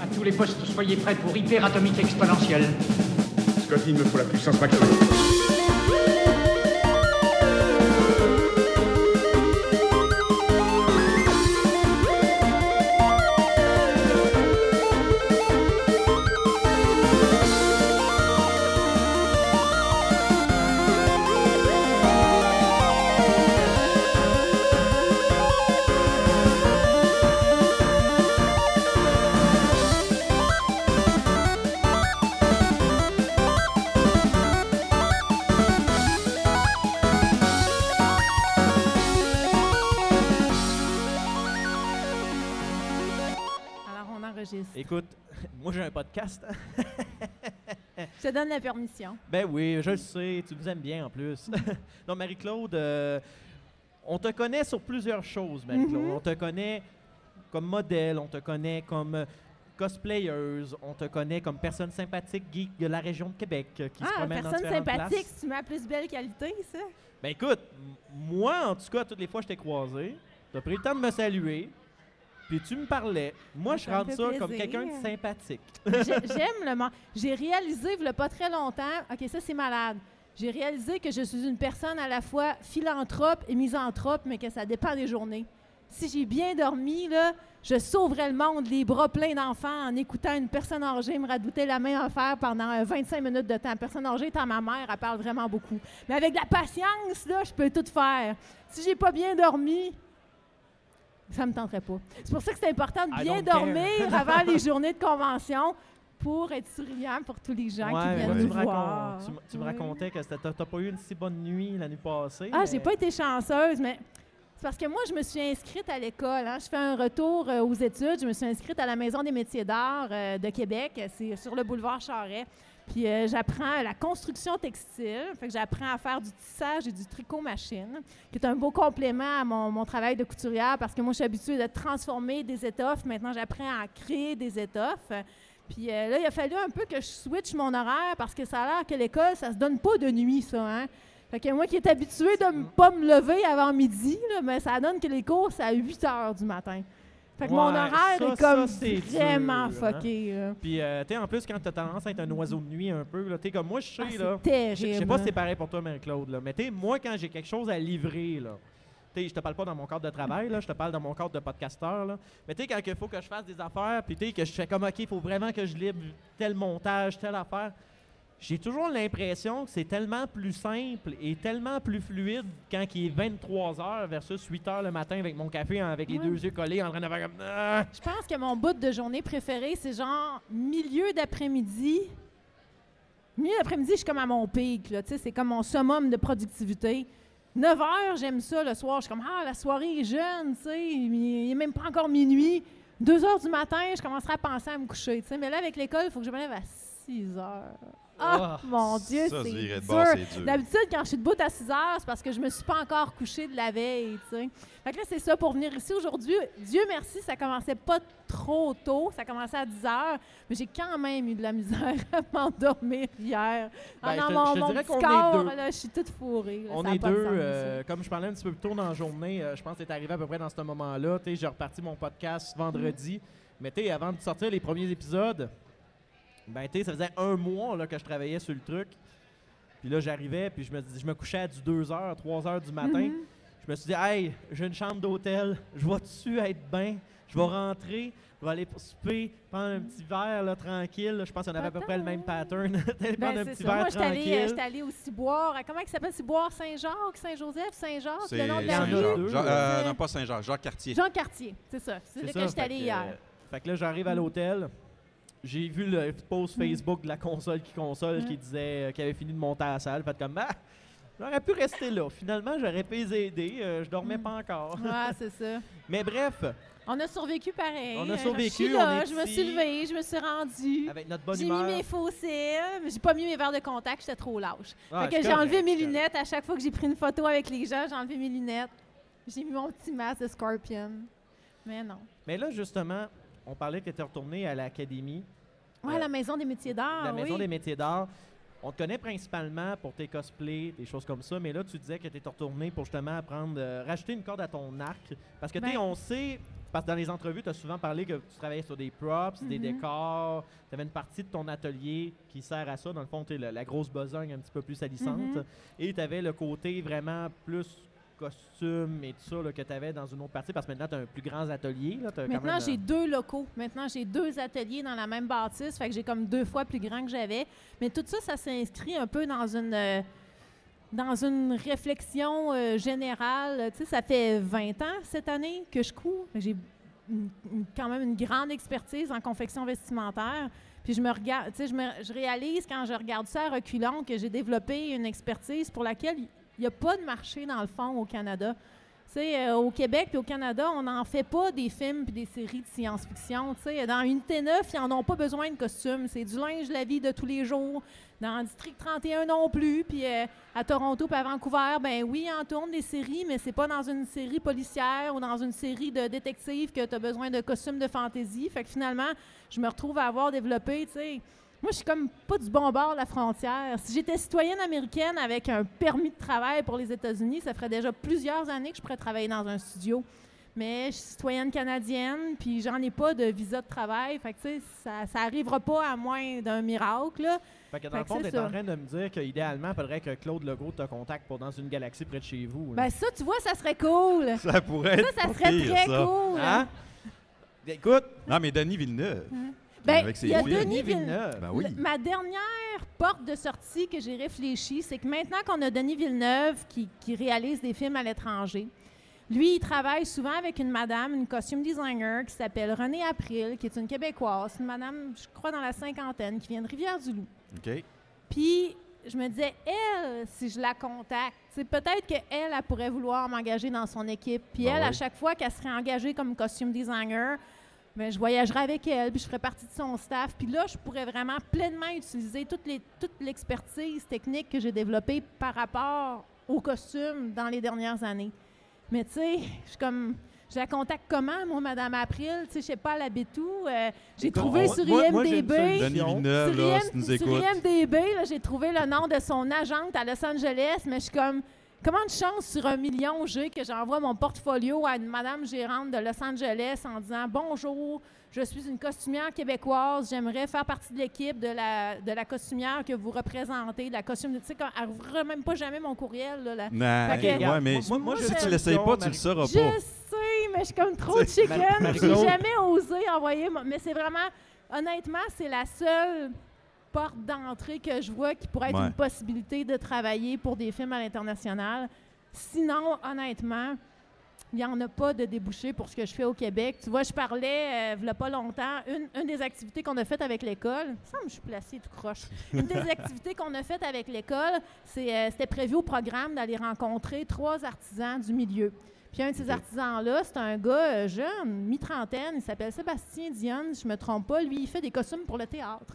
À tous les postes, soyez prêts pour hyper atomique exponentielle. Scotty, il me faut la puissance maximum. Écoute, moi j'ai un podcast. Je te donne la permission. ben oui, je le sais, tu nous aimes bien en plus. non, Marie-Claude, euh, on te connaît sur plusieurs choses, Marie-Claude. Mhm. On te connaît comme modèle, on te connaît comme euh, cosplayeuse, on te connaît comme personne sympathique geek de la région de Québec euh, qui se Ah, promène dans personne sympathique, places. tu ma plus belle qualité, ça? Ben écoute, moi en tout cas, toutes les fois que je t'ai croisé, tu as pris le temps de me saluer, puis tu me parlais. Moi, je rentre ça comme quelqu'un de sympathique. J'ai- J'aime le monde. J'ai réalisé, il n'y a pas très longtemps, OK, ça c'est malade. J'ai réalisé que je suis une personne à la fois philanthrope et misanthrope, mais que ça dépend des journées. Si j'ai bien dormi, là, je sauverais le monde, les bras pleins d'enfants, en écoutant une personne âgée me radouter la main en fer pendant euh, 25 minutes de temps. Personne âgée étant ma mère, elle parle vraiment beaucoup. Mais avec de la patience, là, je peux tout faire. Si j'ai pas bien dormi, ça me tenterait pas. C'est pour ça que c'est important de bien dormir avant les journées de convention pour être souriant pour tous les gens qui viennent ouais, nous tu, me voir. tu me- tu racontais que t'as t'as pas eu une si bonne nuit la nuit passée. Ah, mais- j'ai pas été chanceuse, mais c'est parce que moi, je me suis inscrite à l'école. hein. Je fais un retour euh, aux études. Je me suis inscrite à la Maison des métiers d'art euh, de Québec. C'est sur le boulevard Charret. Puis euh, j'apprends la construction textile. Fait que j'apprends à faire du tissage et du tricot machine, qui est un beau complément à mon, mon travail de couturière parce que moi, je suis habituée de transformer des étoffes. Maintenant, j'apprends à créer des étoffes. Puis euh, là, il a fallu un peu que je switch mon horaire parce que ça a l'air que l'école, ça se donne pas de nuit, ça. Hein? Fait que moi qui est habituée de ne pas me lever avant midi, là, mais ça donne que les cours, c'est à 8 heures du matin. Fait que mon horaire ça, est comme ça, vraiment dur, hein. fucké. là. Puis, euh, tu sais, en plus, quand t'as tendance à être un oiseau de nuit un peu, tu sais, comme moi, je Ah, sais, là. Je terrible. je sais pas si c'est pareil pour toi, Marie-Claude, là, mais tu sais, moi, quand j'ai quelque chose à livrer, là, tu sais, je te parle pas dans mon cadre de travail, là, je te parle dans mon cadre de podcasteur, là. Mais tu sais, quand il faut que je fasse des affaires, puis tu sais, que je fais comme, OK, il faut vraiment que je livre tel montage, telle affaire, j'ai toujours l'impression que c'est tellement plus simple et tellement plus fluide quand il est 23 h versus 8 h le matin avec mon café, hein, avec les deux yeux collés, en train de faire comme. Ah! Je pense que mon bout de journée préféré, c'est genre milieu d'après-midi. Milieu d'après-midi, je suis comme à mon pic. là, tu sais, C'est comme mon summum de productivité. 9 heures, j'aime ça. Le soir, je suis comme Ah, la soirée est jeune, tu sais, il n'est même pas encore minuit. 2 heures du matin, je commencerai à penser à me coucher. tu sais. Mais là, avec l'école, il faut que je me lève à 6 heures. Ah, Ah, mon Dieu, Ça, c'est dur. D'habitude, quand je suis debout à 6 heures, c'est parce que je me suis pas encore couchée de la veille, tu sais. Fait que là, c'est ça pour venir ici aujourd'hui. Dieu merci, ça commençait pas trop tôt. Ça commençait à 10 heures, mais j'ai quand même eu de la misère à m'endormir hier. Ben, Ah non, te- mon, je mon petit corps, là, je suis toute fourrée. là, On est deux, sens, euh, comme je parlais un petit peu plus tôt dans la journée, euh, je pense que c'est arrivé à peu près dans ce moment-là. Tu sais, J'ai reparti mon podcast vendredi. Mais tu sais, avant de sortir les premiers épisodes, ben tu sais, ça faisait un mois là, que je travaillais sur le truc. Puis là, j'arrivais, puis je me, dis- je me couchais à du 2h, 3h du matin. Mhm. Je me suis dit, hey, j'ai une chambre d'hôtel, je vais dessus être bien, je vais rentrer, je vais aller pour souper, prendre un petit verre là, tranquille. Je pense qu'on avait à peu près le même pattern. Ben, prendre un c'est petit ça. verre Moi, j'étais euh, tranquille. allée au Ciboire. à- Comment il s'appelle Ciboire Saint-Jacques, Saint-Joseph, Saint-Jacques, C'est le nom de la rue? Jean- euh, non, pas Saint-Jacques, Jacques Cartier. Jean Cartier, c'est ça. C'est là que j'étais que, hier. euh, fait que là, j'arrive à l'hôtel. J'ai vu le post Facebook de la console qui console qui Mm. disait euh, qu'il avait fini de monter à la salle. Fait comme, ah, j'aurais pu rester là. Finalement, j'aurais pu les aider. euh, je dormais Mm. pas encore. Ouais, c'est ça. Mais bref, On a survécu pareil. On a survécu, Je suis on là, est je me suis levée, je me suis rendue. avec notre bonne J'ai mis mes cils, mais j'ai pas mis mes verres de contact, j'étais trop lâche. Ah, fait que j'ai enlevé mes lunettes. À chaque fois que j'ai pris une photo avec les gens, j'ai enlevé mes lunettes. J'ai mis mon petit masque de Scorpion. Mais non. Mais là, justement, on parlait que tu étais retourné à l'académie, Ouais, Euh, la maison des métiers d'art. la Maison oui. des métiers d'art. On te connaît principalement pour tes cosplays, des choses comme ça, mais là, tu disais que tu étais retourné pour justement apprendre, euh, rajouter une corde à ton arc. Parce que, tu sais, Ben- on sait, Parce que dans les entrevues, tu as souvent parlé que tu travaillais sur des props, des Mhm. décors. Tu avais une partie de ton atelier qui sert à ça. Dans le fond, tu la, la grosse besogne un petit peu plus salissante. Mhm. Et tu avais le côté vraiment plus costume et tout ça là, que tu avais dans une autre partie. Parce que maintenant, tu as un plus grand atelier. Là, Maintenant, même, j'ai deux locaux. Maintenant, j'ai deux ateliers dans la même bâtisse. Fait que j'ai comme deux fois plus grand que j'avais. Mais tout ça, ça s'inscrit un peu dans une, euh, dans une réflexion euh, générale. Tu sais, ça fait 20 ans cette année que je couds. J'ai une- une- quand même une grande expertise en confection vestimentaire. Puis je me regarde, tu sais, je, me- je réalise quand je regarde ça à reculons que j'ai développé une expertise pour laquelle il n'y a pas de marché dans le fond au Canada. Tu sais, euh, au Québec et au Canada, on n'en fait pas des films puis des séries de science-fiction. Tu sais, dans Unité 9, ils n'en ont pas besoin de costumes. C'est du linge la vie de tous les jours. Dans District 31 non plus. Puis euh, à Toronto puis à Vancouver, ben oui, on tourne des séries, mais c'est pas dans une série policière ou dans une série de détectives que tu as besoin de costumes de fantaisie. Fait que finalement, je me retrouve à avoir développé, tu sais, moi, je suis comme pas du bon bord de la frontière. Si j'étais citoyenne américaine avec un permis de travail pour les États-Unis, ça ferait déjà plusieurs années que je pourrais travailler dans un studio. Mais je suis citoyenne canadienne, puis j'en ai pas de visa de travail. Fait que, tu sais, ça, ça arrivera pas à moins d'un miracle. là. Fait que dans Fait le fond, c'est tu es en ça. train de me dire qu'idéalement, il faudrait que Claude Legault te contacte pour dans une galaxie près de chez vous. là. Ben ça, tu vois, ça serait cool. Ça pourrait Ça, être ça pas serait pire, très ça. cool. Hein? Écoute, Non, mais Denis Villeneuve. Ben, avec ses il y a films. Denis Villeneuve. Villeneuve. Ben oui. Le- Ma dernière porte de sortie que j'ai réfléchi, c'est que maintenant qu'on a Denis Villeneuve qui, qui réalise des films à l'étranger, lui, il travaille souvent avec une madame, une costume designer qui s'appelle Renée April, qui est une Québécoise, une madame, je crois, dans la cinquantaine, qui vient de Rivière-du-Loup. OK. Puis, je me disais, elle, si je la contacte, c'est peut-être qu'elle, elle pourrait vouloir m'engager dans son équipe. Puis Ben elle, à chaque fois qu'elle serait engagée comme costume designer, je voyagerais avec elle, puis je ferais partie de son staff. Puis là, je pourrais vraiment pleinement utiliser toute, les, toute l'expertise technique que j'ai développée par rapport aux costumes dans les dernières années. Mais tu sais, je suis comme... Je la contacte comment, moi, Madame April? Tu sais, je sais pas, elle habite où? Euh, j'ai Écoute, trouvé on- sur moi- IMDB... Villeneuve, Sur, là, IM si tu nous sur écoutes. IMDB, là, j'ai trouvé le nom de son agente à Los Angeles, mais je suis comme, comment de chance sur un million j'ai que j'envoie mon portfolio à une madame gérante de Los Angeles en disant Bonjour, je suis une costumière québécoise, j'aimerais faire partie de l'équipe de la, de la costumière que vous représentez, de la costume. Tu sais, elle même pas jamais mon courriel. Là, là. Non, Fait que- ouais, mais moi- moi, si une tu l'essayes pas, tu le sauras Je pas. sais, mais je suis comme trop chicken. J'ai jamais osé envoyer. mon- Mais c'est vraiment, honnêtement, c'est la seule porte d'entrée que je vois qui pourrait être Ouais. une possibilité de travailler pour des films à l'international. Sinon, honnêtement, il n'y en a pas de débouché pour ce que je fais au Québec. Tu vois, je parlais, euh, il n'y a pas longtemps, une, une des activités qu'on a faites avec l'école, il me je suis placée tout croche. Une des activités qu'on a faites avec l'école, euh, c'était prévu au programme d'aller rencontrer trois artisans du milieu. Puis un de ces artisans-là, c'est un gars euh, jeune, mi-trentaine, il s'appelle Sébastien Dionne, si je me trompe pas. Lui, il fait des costumes pour le théâtre.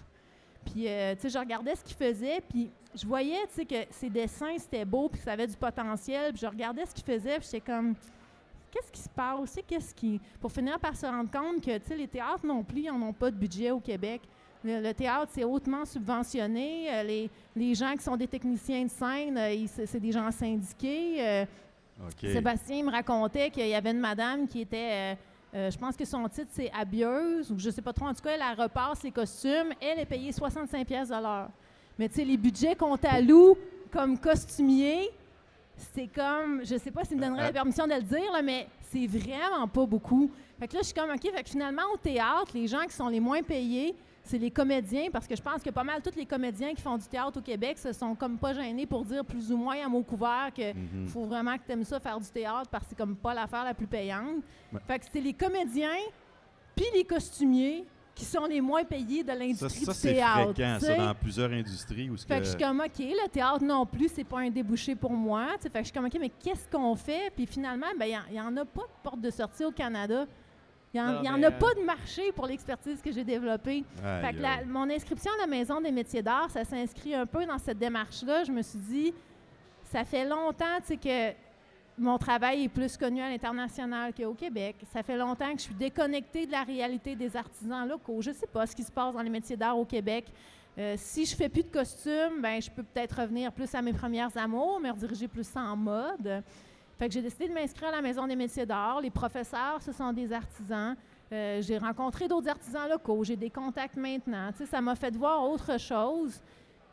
Puis, euh, tu sais, je regardais ce qu'il faisait, puis je voyais, tu sais, que ses dessins, c'était beau, puis que ça avait du potentiel. Puis je regardais ce qu'il faisait, puis j'étais comme, qu'est-ce qui se passe? Qu'est-ce qui... Pour finir par se rendre compte que, tu sais, les théâtres non plus, ils n'en ont pas de budget au Québec. Le, le théâtre, c'est hautement subventionné. Euh, les, les gens qui sont des techniciens de scène, euh, c'est des gens syndiqués. Sébastien me racontait qu'il y avait une madame qui était, euh, je pense que son titre c'est habilleuse ou je sais pas trop. En tout cas, elle, elle repasse les costumes. Elle est payée 65 pièces de l'heure. Mais tu sais, les budgets qu'on t'alloue comme costumier, c'est comme, je sais pas s'il me donnerait la permission de le dire, là, mais c'est vraiment pas beaucoup. Fait que là, je suis comme, OK, fait que finalement, au théâtre, les gens qui sont les moins payés, c'est les comédiens, parce que je pense que pas mal tous les comédiens qui font du théâtre au Québec se sont comme pas gênés pour dire plus ou moins à mot couvert que Mhm. faut vraiment que tu aimes ça faire du théâtre parce que c'est comme pas l'affaire la plus payante. Ouais. Fait que c'est les comédiens puis les costumiers qui sont les moins payés de l'industrie du c'est théâtre. fréquent, ça, dans plusieurs industries. Où Fait que je suis comme, OK, le théâtre non plus, c'est pas un débouché pour moi. Fait que je suis comme, OK, mais qu'est-ce qu'on fait? Puis finalement, ben, il n'y en, a pas de porte de sortie au Canada. Il n'y en, a euh, pas de marché pour l'expertise que j'ai développée. Aïe, Fait que la- aïe. mon inscription à la Maison des métiers d'art, ça s'inscrit un peu dans cette démarche-là. Je me suis dit, ça fait longtemps que mon travail est plus connu à l'international qu'au Québec. Ça fait longtemps que je suis déconnectée de la réalité des artisans locaux. Je ne sais pas ce qui se passe dans les métiers d'art au Québec. Euh, si je fais plus de costumes, ben, je peux peut-être revenir plus à mes premières amours, me rediriger plus en mode. Fait que j'ai décidé de m'inscrire à la Maison des métiers d'art. Les professeurs, ce sont des artisans. Euh, j'ai rencontré d'autres artisans locaux. J'ai des contacts maintenant. Ça m'a fait voir autre chose.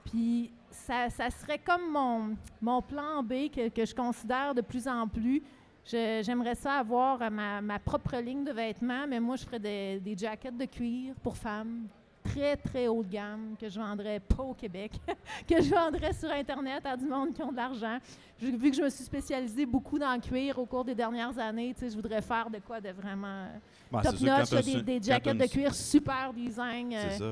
Puis ça, serait comme mon, plan B que, je considère de plus en plus. J'aimerais ça avoir ma, ma propre ligne de vêtements, mais moi, je ferais des, des jackets de cuir pour femmes, très, très haut de gamme, que je vendrais pas au Québec, que je vendrais sur Internet à du monde qui ont de l'argent. Vu que je me suis spécialisée beaucoup dans le cuir au cours des dernières années, je voudrais faire de quoi de vraiment euh, top notch, des, des jackets de cuir super design. euh, C'est ça.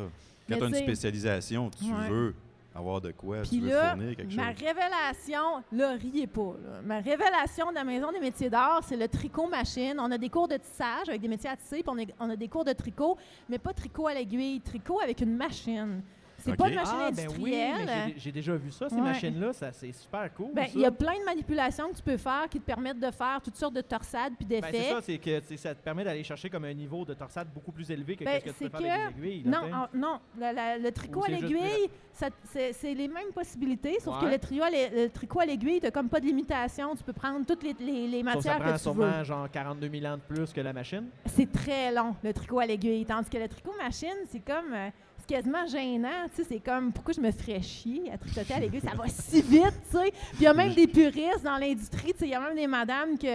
mais Quand tu as une spécialisation, tu Ouais. veux avoir de quoi, Puis tu veux là, fournir quelque ma chose. révélation, là, riez pas. là. Ma révélation de la Maison des métiers d'art, c'est le tricot machine. On a des cours de tissage avec des métiers à tisser, puis on, est- on a des cours de tricot, mais pas tricot à l'aiguille, tricot avec une machine. C'est pas une machine Ah, ben oui, mais industrielle. j'ai- déjà vu ça, ces Ouais. machines-là. ça, C'est super cool. Ben, ça. il y a plein de manipulations que tu peux faire qui te permettent de faire toutes sortes de torsades puis Ben, c'est d'effets. ça, c'est que ça te permet d'aller chercher comme un niveau de torsade beaucoup plus élevé que Ben, ce que tu c'est peux faire avec que- des aiguilles. là, Non, en- non, la- la- le tricot Ou à c'est juste l'aiguille, ça- c'est c'est les mêmes possibilités, sauf que le, trio à l'ai- le tricot à l'aiguille, tu n'as comme pas de limitation. Tu peux prendre toutes les, les- les Sauf que ça matières prend que tu veux. sûrement genre 42 000 ans de plus que la machine. C'est très long, le tricot à l'aiguille. Tandis que le tricot machine, c'est comme. euh, c'est quasiment gênant. Tu sais, c'est comme. Pourquoi je me ferais chier à tricoter à l'aiguille? Ça va si vite, tu sais. Puis il y a même des puristes dans l'industrie. Tu sais, il y a même des madames qui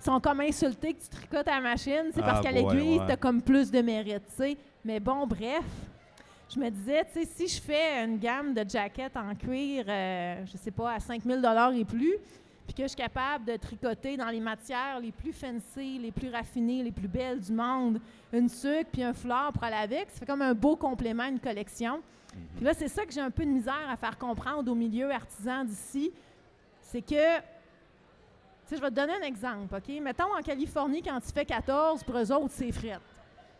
sont comme insultées que tu tricotes à la machine. C'est parce Ah, qu'à l'aiguille, ouais. tu as comme plus de mérite, tu sais. Mais bon, bref. Je me disais, tu sais, si je fais une gamme de jackets en cuir, euh, je sais pas, à 5000 et plus, puis que je suis capable de tricoter dans les matières les plus fancy, les plus raffinées, les plus belles du monde, une sucre puis un foulard pour aller avec, ça fait comme un beau complément à une collection. Puis là, c'est ça que j'ai un peu de misère à faire comprendre au milieu artisan d'ici, c'est que, tu sais, je vais te donner un exemple, OK? Mettons en Californie, quand tu fais 14, pour eux autres, c'est frette.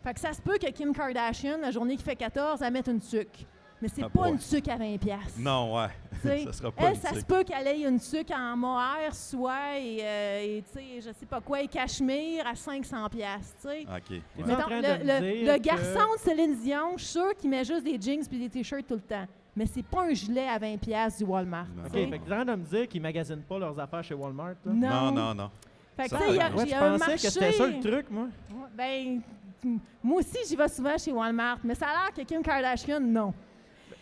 Fait que ça se peut que Kim Kardashian, la journée qui fait 14, elle mette une sucre. Mais c'est Ah, pas une sucre à 20 pièces. Non, ouais. sais, ça sera pas Elle, une ça se peut qu'elle ait une sucre en mohair, soie et, euh, et tu sais, je sais pas quoi, et cachemire à 500 pièces, tu sais. OK. Ouais. Mettons, le, que- garçon de Céline Dion, je suis sûr qu'il met juste des jeans puis des t-shirts tout le temps. Mais c'est pas un gilet à 20 pièces du Walmart. Non. OK, tu fait que train de me dire qu'ils magasinent pas leurs affaires chez Walmart. là? Non, non, non. Fait que, Ça tu sais, il y a- Ouais, je un pensais marché. que c'était ça le truc, moi. Ben, moi aussi, j'y vais souvent chez Walmart, mais ça a l'air que Kim Kardashian, non.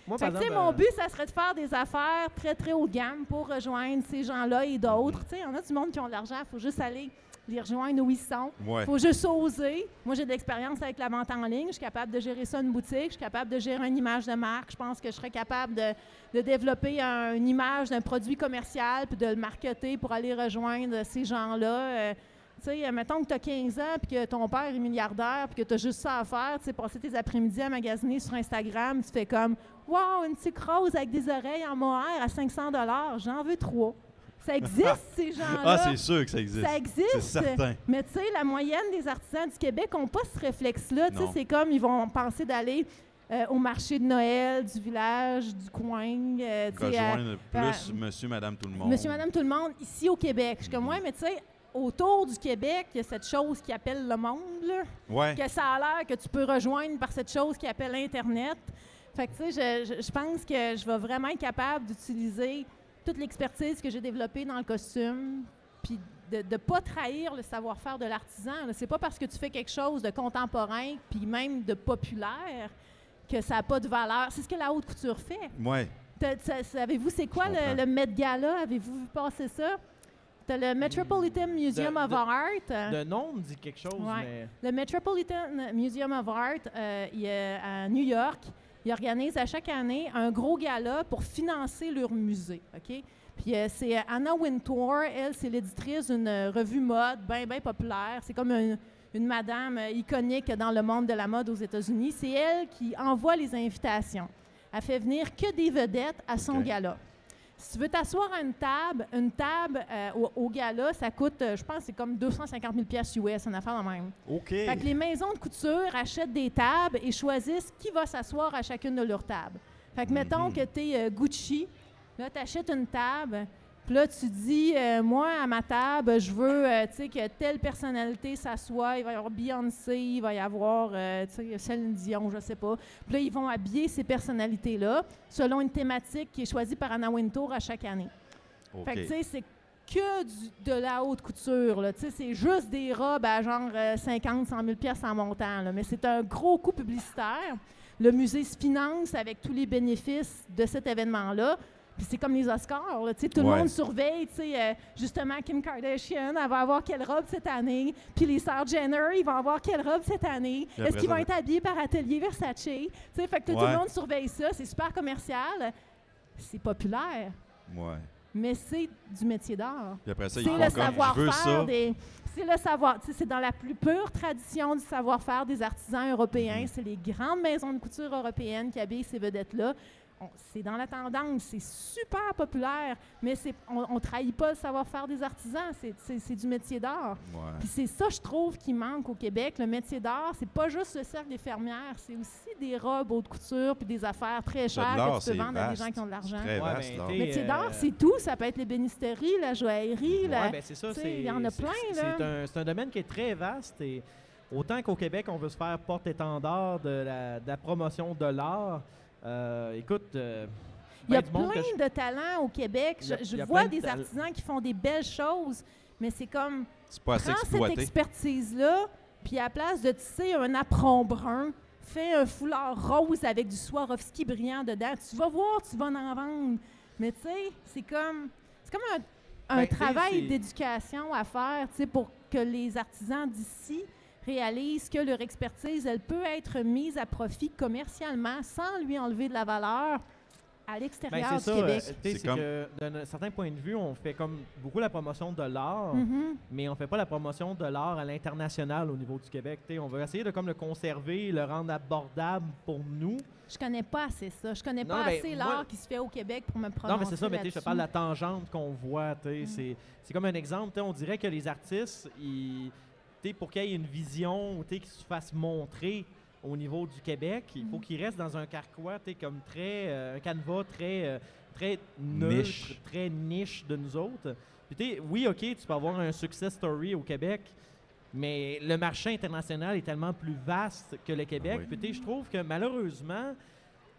Moi, Fait par exemple, mon euh, but, ça serait de faire des affaires très, très haut de gamme pour rejoindre ces gens-là et d'autres. Tu sais, il y en a du monde qui ont de l'argent, il faut juste aller les rejoindre où ils sont. Ouais. Il faut juste oser. Moi, j'ai de l'expérience avec la vente en ligne. Je suis capable de gérer ça une boutique. Je suis capable de gérer une image de marque. Je pense que je serais capable de, de développer un- une image d'un produit commercial puis de le marketer pour aller rejoindre ces gens-là. Euh, sais, mettons que tu as 15 ans puis que ton père est milliardaire puis que tu as juste ça à faire, tu sais, passer tes après-midi à magasiner sur Instagram, tu fais comme Wow, une petite rose avec des oreilles en mohair à 500 j'en veux trois. Ça existe, ces gens-là? Ah, c'est sûr que ça existe. Ça existe? C'est certain. Mais tu sais, la moyenne des artisans du Québec n'ont pas ce réflexe-là. Tu sais, c'est comme ils vont penser d'aller euh, au marché de Noël, du village, du coin. euh, tu à- Rejoindre plus monsieur, madame, tout le monde. Monsieur, madame, tout le monde, ici au Québec. Je suis comme, Mhm. ouais, mais tu sais, autour du Québec, il y a cette chose qui appelle le monde, là, Ouais. que ça a l'air que tu peux rejoindre par cette chose qui appelle Internet. Fait que, tu sais, je, pense que je vais vraiment être capable d'utiliser toute l'expertise que j'ai développée dans le costume, puis de ne pas trahir le savoir-faire de l'artisan. C'est pas parce que tu fais quelque chose de contemporain, puis même de populaire, que ça n'a pas de valeur. C'est ce que la haute couture fait. T'as- Savez-vous c'est quoi le, le Met Gala? Avez-vous vu passer ça? T'as le Metropolitan Museum de- of de- Art. Le nom me dit quelque chose, Ouais. mais. Le Metropolitan Museum of Art euh, il est à New York, il organise à chaque année un gros gala pour financer leur musée. OK? Puis euh, c'est Anna Wintour, elle, c'est l'éditrice d'une euh, revue mode bien, bien populaire. C'est comme une, une madame euh, iconique dans le monde de la mode aux États-Unis. C'est elle qui envoie les invitations. Elle fait venir que des vedettes à son gala. Si tu veux t'asseoir à une table, une table euh, au, au gala, ça coûte, euh, je pense, c'est comme 250 000 pièces US, une affaire de même. OK. Fait que les maisons de couture achètent des tables et choisissent qui va s'asseoir à chacune de leurs tables. Fait que mettons Mhm. que tu es Gucci, là, tu achètes une table, puis là, tu dis, euh, moi, à ma table, je veux euh, que telle personnalité s'assoie. Il va y avoir Beyoncé, il va y avoir euh, tu sais, Céline Dion, je sais pas. Puis là, ils vont habiller ces personnalités-là selon une thématique qui est choisie par Anna Wintour à chaque année. Fait que, tu sais, c'est que du- de la haute couture. là. Tu sais, C'est juste des robes à genre euh, 50, 100 000 pièces en montant. là. Mais c'est un gros coup publicitaire. Le musée se finance avec tous les bénéfices de cet événement-là. Puis c'est comme les Oscars, là, tout le Ouais. monde surveille, euh, justement Kim Kardashian, elle va avoir quelle robe cette année, puis les sœurs Jenner, ils vont avoir quelle robe cette année, est-ce qu'ils vont être habillés par Atelier Versace, tu sais, fait que tout le monde surveille ça, c'est super commercial, c'est populaire, Ouais. mais c'est du métier d'art. Puis après ça, ils C'est le savoir-faire des. C'est le savoir. C'est dans la plus pure tradition du savoir-faire des artisans européens. Mhm. C'est les grandes maisons de couture européennes qui habillent ces vedettes-là. C'est dans la tendance, c'est super populaire, mais c'est, on ne trahit pas le savoir-faire des artisans, c'est, c'est- c'est du métier d'art. Ouais. Puis c'est ça, je trouve, qui manque au Québec. Le métier d'art, c'est pas juste le cercle des fermières, c'est aussi des robes haute couture puis des affaires très chères que tu peux vendre à des gens qui ont de l'argent. Très Ouais, vaste, ben, Métier euh, d'art, c'est tout. Ça peut être l'ébénisterie, la joaillerie, la- Ouais, ben c'est ça. il y en a c'est- plein, c'est- là. C'est un, c'est un domaine qui est très vaste. Et autant qu'au Québec, on veut se faire porte-étendard de la, de la promotion de l'art, euh, écoute. euh, Il y a ben plein je- de talents au Québec. Je, vois de des artisans qui font des belles choses, mais c'est comme, C'est pas assez prends cette expertise-là, puis à la place de tisser un apron brun, fais un foulard rose avec du Swarovski brillant dedans. Tu vas voir, tu vas en vendre. Mais tu sais, c'est comme, c'est comme un, un Ben, travail d'éducation à faire, tu sais, pour que les artisans d'ici réalisent que leur expertise, elle peut être mise à profit commercialement sans lui enlever de la valeur à Ben, l'extérieur c'est du ça. Québec. euh, C'est c'est comme- que d'un certain point de vue, on fait comme beaucoup la promotion de l'art, Mhm. mais on fait pas la promotion de l'art à l'international au niveau du Québec. Tu sais, on veut essayer de comme le conserver, le rendre abordable pour nous. Je connais pas assez ça. Je connais Non, pas ben, assez moi- l'art qui se fait au Québec pour me prononcer Non, mais c'est ça, mais tu sais, je te parle de la tangente qu'on voit. Mm. C'est c'est comme un exemple. On dirait que les artistes, ils, pour qu'il y ait une vision, qu'ils se fassent montrer au niveau du Québec, il faut Mm. qu'ils restent dans un carquois, comme très, euh, un canevas très, euh, très neutre, Niche. très niche de nous autres. Puis oui, ok, tu peux avoir un success story au Québec, mais le marché international est tellement plus vaste que le Québec. Oui. Puis tu sais, je trouve que malheureusement,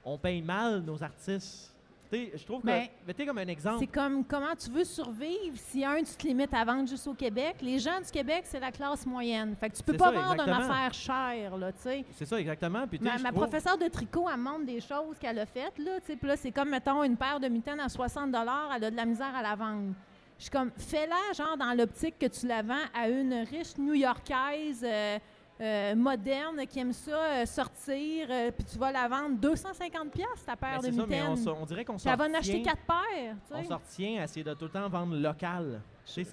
on paye mal nos artistes. Je trouve que, Ben, sais, comme un exemple, C'est comme comment tu veux survivre si un, tu te limites à vendre juste au Québec. Les gens du Québec, c'est la classe moyenne. Fait que tu peux pas ça, vendre une affaire chère, là, tu sais. C'est ça, exactement. Puis, Ma, je ma trouve- professeure de tricot, elle montre des choses qu'elle a faites, là, tu sais. Puis là, c'est comme, mettons, une paire de mitaines à 60 elle a de la misère à la vendre. Je suis comme, fais-la, genre, dans l'optique que tu la vends à une riche New-Yorkaise euh, euh, moderne qui aime ça euh, sortir, euh, puis tu vas la vendre 250 pièces ta Ben, paire de c'est ça, mais on, dirait qu'on s'en va en acheter quatre paires, tu On s'en retient à essayer de tout le temps vendre local. C'est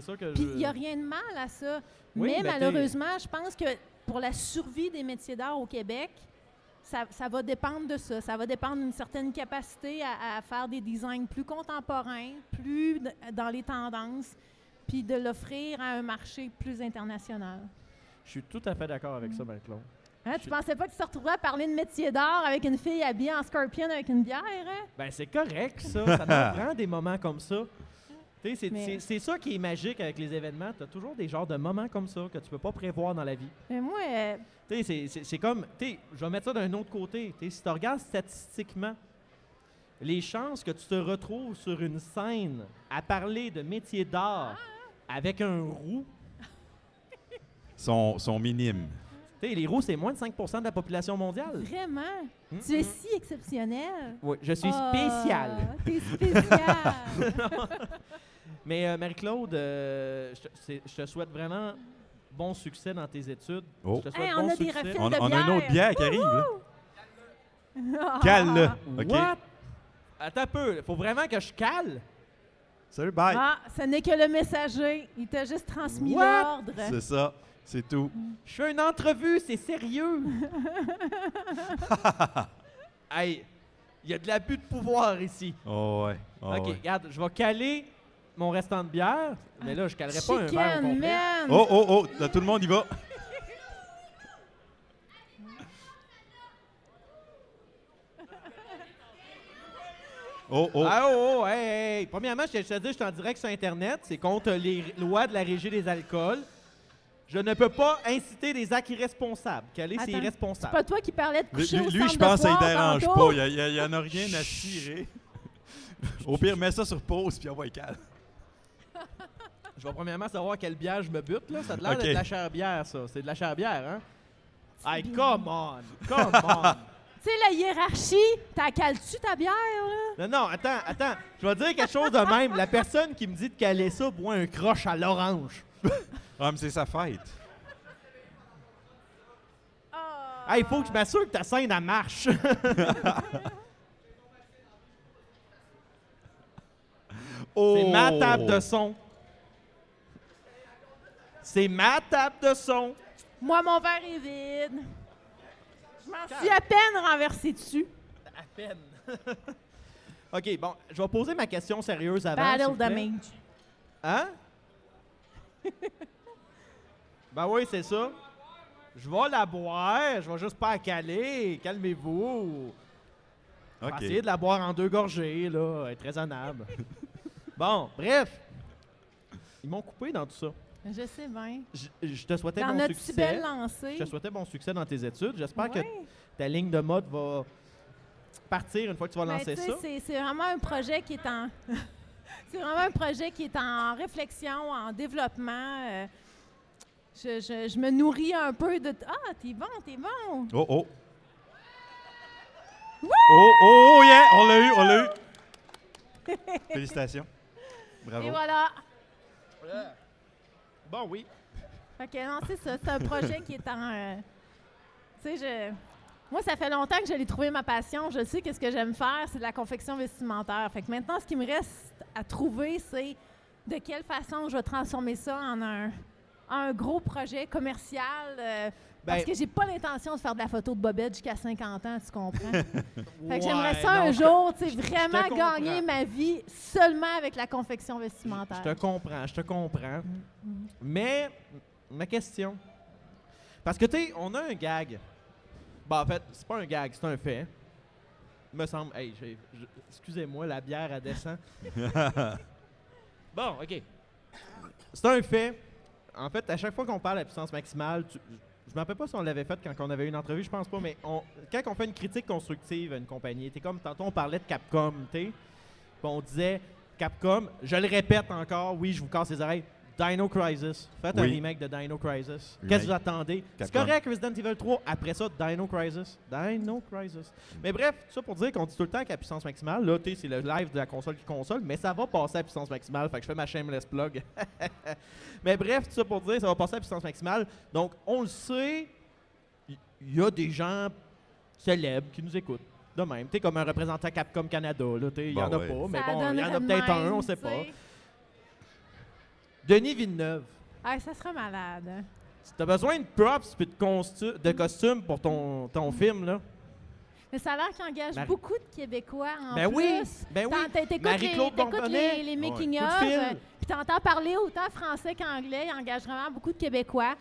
ça que Puis je... il n'y a rien de mal à ça. Oui, mais ben, malheureusement, je pense que pour la survie des métiers d'art au Québec, ça, ça va dépendre de ça. Ça va dépendre d'une certaine capacité à, à faire des designs plus contemporains, plus dans les tendances, puis de l'offrir à un marché plus international. Je suis tout à fait d'accord avec ça, Marie-Claude. Hein, tu pensais pas que tu te retrouverais à parler de métier d'art avec une fille habillée en scorpion avec une bière, hein? Ben, c'est correct, ça. Ça nous prend des moments comme ça. Tu sais, C'est Mais- c'est- c'est ça qui est magique avec les événements. Tu as toujours des genres de moments comme ça que tu peux pas prévoir dans la vie. Mais moi, euh, Tu sais, c'est- c'est- c'est comme, tu sais, je vais mettre ça d'un autre côté. Tu sais, si tu regardes statistiquement, les chances que tu te retrouves sur une scène à parler de métier d'art avec un roux, Sont, sont minimes. tu sais, les roux, c'est moins de 5% de la population mondiale. vraiment, Hum, tu es si exceptionnel. Oui, je suis Ah, spécial. T'es spécial. Mais euh, Marie-Claude, euh, je, te, c'est- je te souhaite vraiment bon succès dans tes études. Oh. Je te souhaite Hey, bon on a des succès. refils. On, de on a une autre bière. qui arrive. Cale-le. OK. What? Attends un peu, faut vraiment que je cale. Salut, bye. Ah, ce n'est que le messager. Il t'a juste transmis What? l'ordre. C'est ça. C'est tout. Je fais une entrevue, c'est sérieux. hey, il y a de l'abus de pouvoir ici. Oh, ouais. Oh, ok, ouais. regarde, je vais caler mon restant de bière, mais là, je calerai pas un verre au Chicken, complet. man! Oh, oh, oh. Là, tout le monde y va. Oh, oh. Ah, oh, oh, hey, hey. Premièrement, je te je te dis, je suis en direct sur Internet. C'est contre les lois de la régie des alcools. Je ne peux pas inciter des actes irresponsables. Caler, c'est Attends, C'est irresponsable. pas toi qui parlais de Lui, coucher au lui, centre je de pense que ça ne dérange tantôt? pas. Il n'y en a rien à tirer. Au pire, mets ça sur pause puis on va y calme. Je vais premièrement savoir quelle bière je me bute, là. Ça a l'air de la chère bière, ça. C'est de la chère bière, hein? Hey, come on! Come on! Tu sais, la hiérarchie, t'as cales-tu ta bière, là? Non, non, attends, attends. Je vais dire quelque chose de même. La personne qui me dit de caler ça boit un croche à l'orange. Ah, mais c'est sa fête. Ah. Hey, il faut que je m'assure que ta scène, elle marche. Oh! C'est ma table de son. C'est ma table de son. Moi, mon verre est vide. Je m'en suis à peine renversé dessus. À peine. OK, bon, je vais poser ma question sérieuse avant. Battle damage. Hein? ben oui, c'est ça. Je vais la boire, je vais juste pas la caler. Calmez-vous. OK. essayer de la boire en deux gorgées, là. Être raisonnable. bon, bref. Ils m'ont coupé dans tout ça. Je sais bien. Je, je te souhaitais Dans bon notre succès. belle lancée. Je te souhaitais bon succès dans tes études. J'espère Ouais. que ta ligne de mode va partir une fois que tu vas Ben, lancer ça. C'est c'est vraiment un projet qui est en. c'est vraiment un projet qui est en réflexion, en développement. euh, je, je- je me nourris un peu de. Ah, t'es bon, t'es bon. Oh, oh. Oh, oh, oh, yeah! On l'a eu, on l'a eu. Félicitations. Bravo. Et voilà. Bon, oui. Fait que non, c'est ça. C'est un projet qui est en. euh, tu sais, je. Moi, ça fait longtemps que je l'ai trouvé ma passion. Je sais que ce que j'aime faire, c'est de la confection vestimentaire. Fait que maintenant, ce qui me reste à trouver, c'est de quelle façon je vais transformer ça en un, un gros projet commercial. euh, parce Ben- que j'ai pas l'intention de faire de la photo de Bobette jusqu'à 50 ans, tu comprends? fait que j'aimerais ça non, un jour, tu sais, vraiment gagner ma vie seulement avec la confection vestimentaire. Je te comprends, je te comprends. Mm, Mais, ma question. Parce que, tu sais, on a un gag. Bon, en fait, c'est pas un gag, c'est un fait. Me semble. Hey, excusez-moi, la bière, elle descend. bon, OK. C'est un fait. En fait, à chaque fois qu'on parle à puissance maximale, je me rappelle pas si on l'avait fait quand on avait une entrevue, je pense pas, mais on- quand on fait une critique constructive à une compagnie, t'es comme tantôt on parlait de Capcom, tu on disait Capcom, je le répète encore, oui, je vous casse les oreilles. Dino Crisis. Faites un remake de Dino Crisis. Qu'est-ce que vous attendez? C'est correct, Resident Evil 3. Après ça, Dino Crisis. Dino Crisis. Mais bref, tout ça pour dire qu'on dit tout le temps qu'à puissance maximale, là, c'est le live de la console qui console, mais ça va passer à puissance maximale. Fait que je fais ma shameless plug. mais bref, tout ça pour dire, ça va passer à puissance maximale. Donc, on le sait, il y, y a des gens célèbres qui nous écoutent. De même. Tu sais, comme un représentant Capcom Canada, il y Bon, en a ouais. pas, mais Ça bon, il y en a peut-être un, on sait tu pas. Denis Villeneuve. Ah, ça serait malade. hein. Si t'as besoin de props puis de, de costumes pour ton, ton film, là. Mais ça a l'air qu'il engage Marie- beaucoup de Québécois en Ben plus. oui, ben oui. T'écoutes Marie-Claude les, les, les Ouais. making fil. euh, puis t'entends parler autant français qu'anglais. Il engage vraiment beaucoup de Québécois.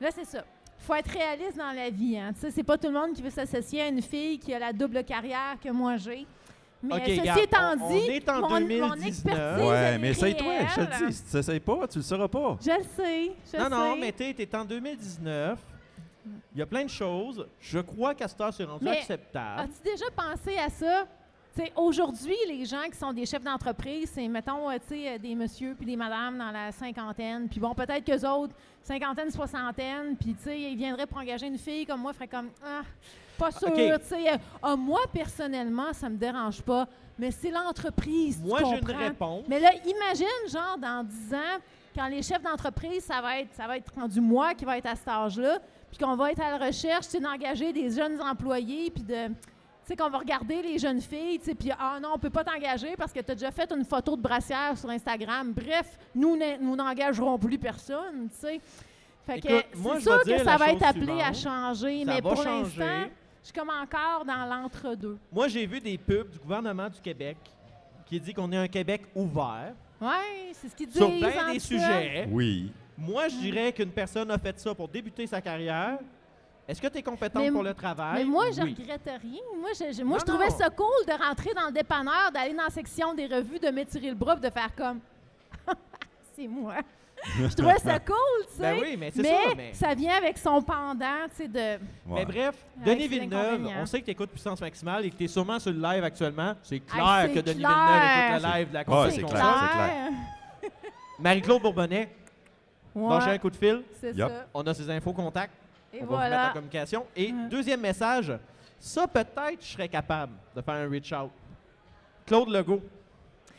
Là, c'est ça. faut être réaliste dans la vie. Hein. Tu sais, C'est pas tout le monde qui veut s'associer à une fille qui a la double carrière que moi j'ai. Mais Ok, ceci étant on- on dit, est en mon, mon 2019. expertise Ouais, mais essaye-toi, je te dis. Si tu n'essayes pas, tu le sauras pas. Je le sais, je non, non, sais. mais t'es t'es en 2019. Il y a plein de choses. Je crois qu'à cette heure, c'est rendu Mais- acceptable. As-tu déjà pensé à ça? Tu sais, Aujourd'hui, les gens qui sont des chefs d'entreprise, c'est, mettons, euh, tu sais, euh, des messieurs puis des madames dans la cinquantaine. Puis bon, peut-être qu'eux autres, cinquantaine, soixantaine, puis tu sais, ils viendraient pour engager une fille comme moi, ferait comme, ah, pas sûr, OK. tu sais. euh, ah, moi, personnellement, ça me dérange pas, mais c'est l'entreprise, Moi, j'ai une réponse. Mais là, imagine, genre, dans 10 ans, quand les chefs d'entreprise, ça va être ça va être rendu moi qui va être à cet âge-là, puis qu'on va être à la recherche, d'engager des jeunes employés, puis de... Tu sais, qu'on va regarder les jeunes filles, tu sais, puis ah non, on peut pas t'engager parce que tu as déjà fait une photo de brassière sur Instagram. Bref, nous, nous n'engagerons plus personne, tu sais. Fait que Écoute, c'est sûr que ça va être appelé à changer, Ça mais pour l'instant, je suis comme encore dans l'entre-deux. Moi, j'ai vu des pubs du gouvernement du Québec qui dit qu'on est un Québec ouvert Ouais, c'est ce qu'ils disent. sur en des sujets. Oui. Moi, je dirais qu'une personne a fait ça pour débuter sa carrière. Est-ce que tu es compétente Mais- pour le travail? Mais moi, je Oui. regrette rien. Moi, je, je- moi, Non, je trouvais non. ça cool de rentrer dans le dépanneur, d'aller dans la section des revues, de m'étirer le bras, de faire comme. c'est moi. je trouvais ça cool, tu sais. Ben oui, mais c'est mais, ça. Mais, ça vient avec son pendant, tu sais, de. Ouais. mais bref, Denis Villeneuve, on sait que tu écoutes Puissance Maximale et que tu es sûrement sur le live actuellement. C'est clair Ah, que Denis clair. Villeneuve écoute le live de la Ouais, console c'est clair, c'est clair. Marie-Claude Bourbonnais, Ouais, un coup de fil. c'est ça. On a ses infos contacts. Et on va vous mettre en communication. Et Ouais. deuxième message, ça peut-être je serais capable de faire un reach out. Claude Legault.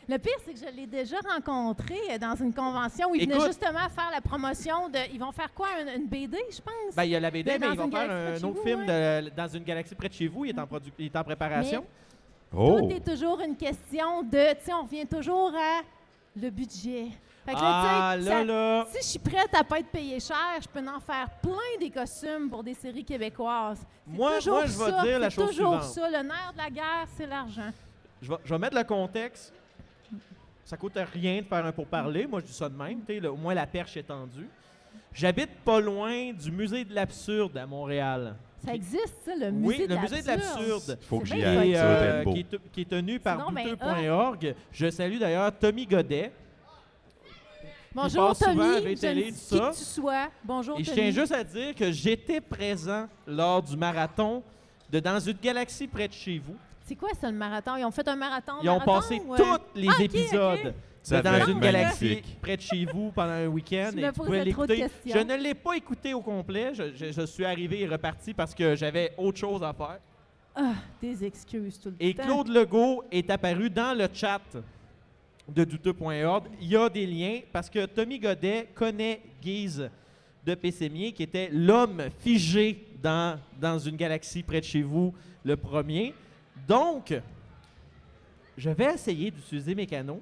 Le pire, c'est que je l'ai déjà rencontré dans une convention où il venait Écoute. justement faire la promotion de. Ils vont faire quoi Une, une BD, je pense? Ben, il y a la BD, mais dans il va une faire un autre vous, film de- dans une galaxie près de chez vous. Il est en, produ- il est en préparation. Oh! Tout est toujours une question de. Tu sais, on revient toujours à le budget. Fait que là, ah, tu sais, là, ça- là. Si je suis prête à pas être payée cher, je peux en faire plein des costumes pour des séries québécoises. C'est Moi- toujours moi, je vais ça, dire la c'est chose toujours suivante. ça. Le nerf de la guerre, c'est l'argent. Je vais, je vais mettre le contexte. Ça coûte rien de faire un pourparler. Moi, je dis ça de même. tu sais, là, au moins, la perche est tendue. J'habite pas loin du musée de l'absurde à Montréal. Ça existe, ça, le oui, musée de le musée de l'absurde. Faut que j'y aille. Euh, qui, est, qui est tenu par Sinon, ben, douteux.org. Je salue d'ailleurs Tommy Godet. Bonjour Tommy, je ne tout qui ça. que tu sois. Bonjour Et je tiens juste à dire que j'étais présent lors du marathon de Dans une galaxie près de chez vous. C'est quoi ça le marathon? Ils ont fait un marathon Ils ont marathon, passé ou, tous les Ah, épisodes. Ça Dans une galaxie près de chez vous pendant un week-end. Et trop de l'écouter. Je ne l'ai pas écouté au complet. Je, je- je suis arrivé et reparti parce que j'avais autre chose à faire. Ah, des excuses tout le Et temps. Claude Legault est apparu dans le chat de douteux.org. Il y a des liens parce que Tommy Godet connaît Guise de Pessémier, qui était l'homme figé dans, dans une galaxie près de chez vous, le premier. Donc, je vais essayer d'utiliser mes canaux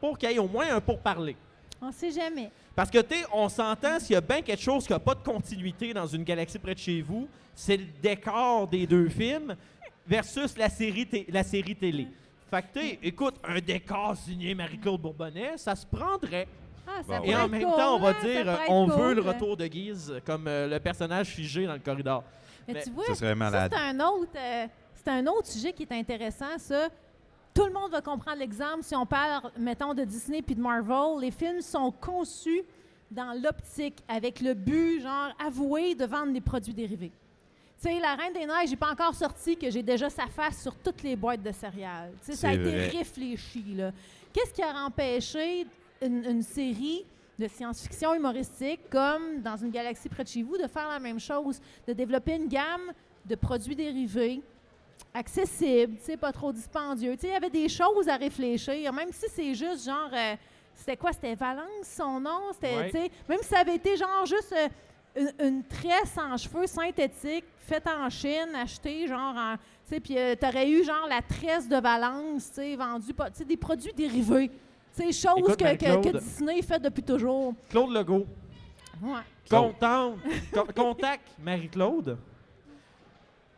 pour qu'il y ait au moins un pourparler. On sait jamais. Parce que, tu sais, on s'entend, s'il y a bien quelque chose qui n'a pas de continuité dans une galaxie près de chez vous, c'est le décor des deux films versus la série, té- la série télé. Fait que, tu sais, écoute, un décor signé Marie-Claude Bourbonnais, ça se prendrait. Ah, ça Bon, pourrait Et en même cool, temps, on va hein, dire, on cool. veut le retour de Guise comme euh, le personnage figé dans le corridor. Mais, Mais tu vois, Ça serait ça, malade. c'est un autre, euh, c'est un autre sujet qui est intéressant, ça. Tout le monde va comprendre l'exemple si on parle, mettons, de Disney puis de Marvel. Les films sont conçus dans l'optique avec le but, genre, avoué de vendre des produits dérivés. Tu sais, La Reine des Neiges n'est pas encore sortie que j'ai déjà sa face sur toutes les boîtes de céréales. Tu sais, ça a été réfléchi, là. Qu'est-ce qui a empêché une, une série de science-fiction humoristique comme Dans une galaxie près de chez vous de faire la même chose, de développer une gamme de produits dérivés sais, pas trop dispendieux. Il y avait des choses à réfléchir, même si c'est juste genre... euh, c'était quoi? C'était Valence, son nom? C'était, Ouais. même si ça avait été genre juste euh, une, une tresse en cheveux synthétique faite en Chine, achetée genre en... Tu puis euh, t'aurais eu genre la tresse de Valence, tu sais, vendue, tu sais, des produits dérivés. Tu sais, choses Écoute, que, que. Disney fait depuis toujours. Claude Legault, Ouais. contente, co- contacte Marie-Claude.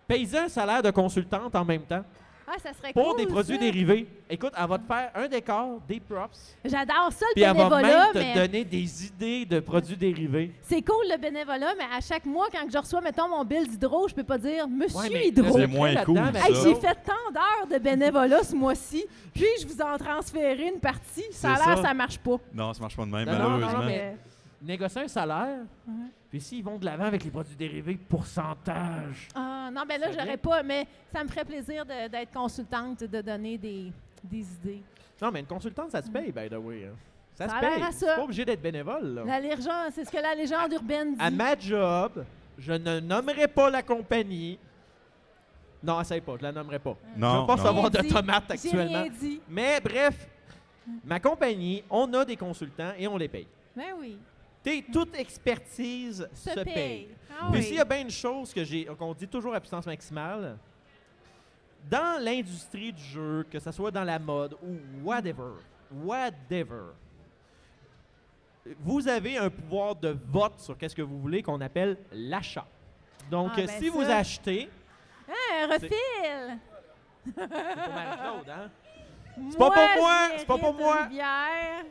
Paye un salaire de consultante en même temps Ah, ça serait pour cool, des produits ça. dérivés. Écoute, elle va te faire un décor, des props, J'adore ça, le puis elle va bénévolat, même te mais donner des idées de produits dérivés. c'est cool le bénévolat, mais à chaque mois, quand je reçois, mettons, mon bill d'hydro, je peux pas dire « Monsieur Ouais, mais Hydro C'est moins cool, là-dedans, ça. Hey, j'ai fait tant d'heures de bénévolat ce mois-ci, puis je vous en transférer une partie. Ça a C'est l'air ça. ça marche pas. Non, ça marche pas de même, Non, non, non, malheureusement. non, mais- Négocier un salaire, Mhm. puis s'ils vont de l'avant avec les produits dérivés, pourcentage. Ah, non, ben là, j'aurais pas, mais ça me ferait plaisir d'être consultante, de donner des, des idées. Non, mais une consultante, ça se paye, by the way. hein. Ça, Ça se paye. à ça. C'est pas obligé d'être bénévole. là. La légende, c'est ce que la légende urbaine dit. À ma job, je ne nommerai pas la compagnie. Non, essaye pas, je la nommerai pas. je Non, veux pas non. savoir de dit. tomates actuellement. rien dit. Mais bref, ma compagnie, on a des consultants et on les paye. Ben oui. Toute expertise se, Se paye. paye. Ah Puis oui. s'il y a bien une chose que j'ai, qu'on dit toujours à puissance maximale, dans l'industrie du jeu, que ce soit dans la mode ou whatever, whatever, vous avez un pouvoir de vote sur qu'est-ce que vous voulez qu'on appelle l'achat. Donc, Ah, ben si vous achetez, Ah, un refil! c'est Marie-Claude, hein? C'est pas pour moi, c'est pas pour moi. Une bière.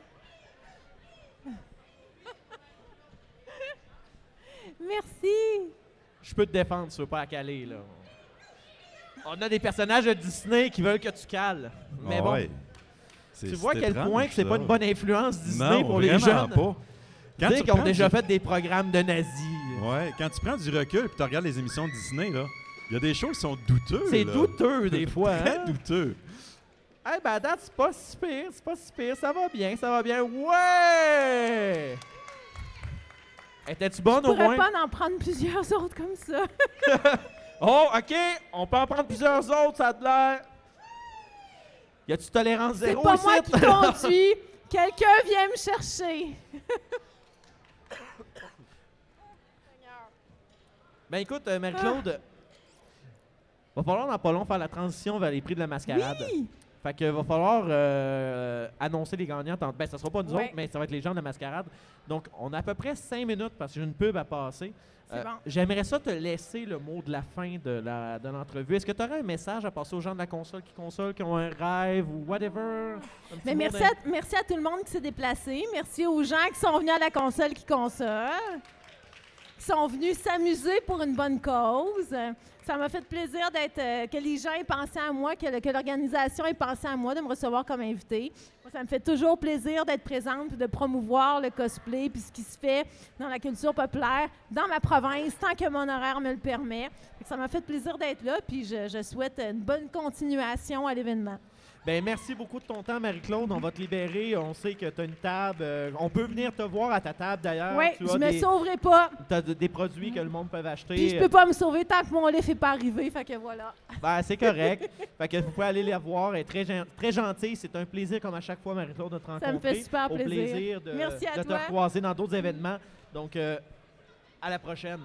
Merci. Je peux te défendre, tu veux pas à caler, là. On a des personnages de Disney qui veulent que tu cales. Mais Ah bon, ouais. Tu vois à quel étrange, point que c'est pas une bonne influence Disney non, pour les vraiment jeunes. pas. Quand tu sais, déjà du- fait des programmes de nazis. Ouais, quand tu prends du recul et tu regardes les émissions de Disney, là, il y a des choses qui sont douteuses. C'est douteux, des fois. Très hein? douteux. Eh ben, à date, c'est pas si pire, c'est pas si pire. Ça va bien, ça va bien. Ouais! Étais-tu bonne Je au pourrais moins? pas en prendre plusieurs autres comme ça. Oh, OK, on peut en prendre plusieurs autres, ça a de l'air. Y a-tu tolérance C'est zéro pas ici? moi qui conduis. Quelqu'un vient me chercher. Ben écoute, euh, Marie-Claude, va falloir dans pas long faire la transition vers les prix de la mascarade. Oui. Fait que va falloir euh, annoncer les gagnants. tant- Ben, ça sera pas nous Ouais. autres, mais ça va être les gens de la mascarade. Donc, on a à peu près cinq minutes parce que j'ai une pub à passer. Euh, bon. J'aimerais ça te laisser le mot de la fin de la- de l'entrevue. Est-ce que tu aurais un message à passer aux gens de la console qui console, qui ont un rêve ou whatever? Mais merci à, merci à tout le monde qui s'est déplacé. Merci aux gens qui sont venus à la console qui console. Sont venus s'amuser pour une bonne cause. Ça m'a fait plaisir d'être euh, que les gens aient pensé à moi, que, l'organisation ait pensé à moi de me recevoir comme invité. Moi, ça me fait toujours plaisir d'être présente de promouvoir le cosplay puis ce qui se fait dans la culture populaire dans ma province tant que mon horaire me le permet. Ça m'a fait plaisir d'être là puis je souhaite une bonne continuation à l'événement. Ben, merci beaucoup de ton temps, Marie-Claude. On va te libérer. On sait que tu as une table. euh, on peut venir te voir à ta table d'ailleurs. Oui, Tu je as me des, sauverai pas. t'as de- des produits que le monde peut acheter. Puis je peux pas me sauver tant que mon livre n'est pas arrivé, fait que voilà. Ben, c'est correct. fait que vous pouvez aller la voir. Elle est très, très gentille. C'est un plaisir, comme à chaque fois, Marie-Claude, de te rencontrer. me fait super Au plaisir. plaisir de, Merci à de te toi. recroiser dans d'autres événements. Donc, euh, à la prochaine.